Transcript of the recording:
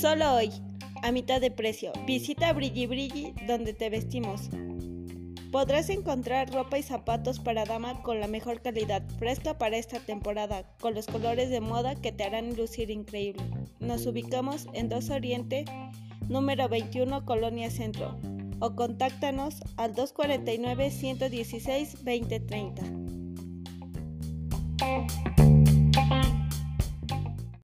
Solo hoy, a mitad de precio. Visita Brilli Brilli donde te vestimos. Podrás encontrar ropa y zapatos para dama con la mejor calidad, fresca para esta temporada, con los colores de moda que te harán lucir increíble. Nos ubicamos en 2 Oriente, número 21, Colonia Centro, o contáctanos al 249 116 2030.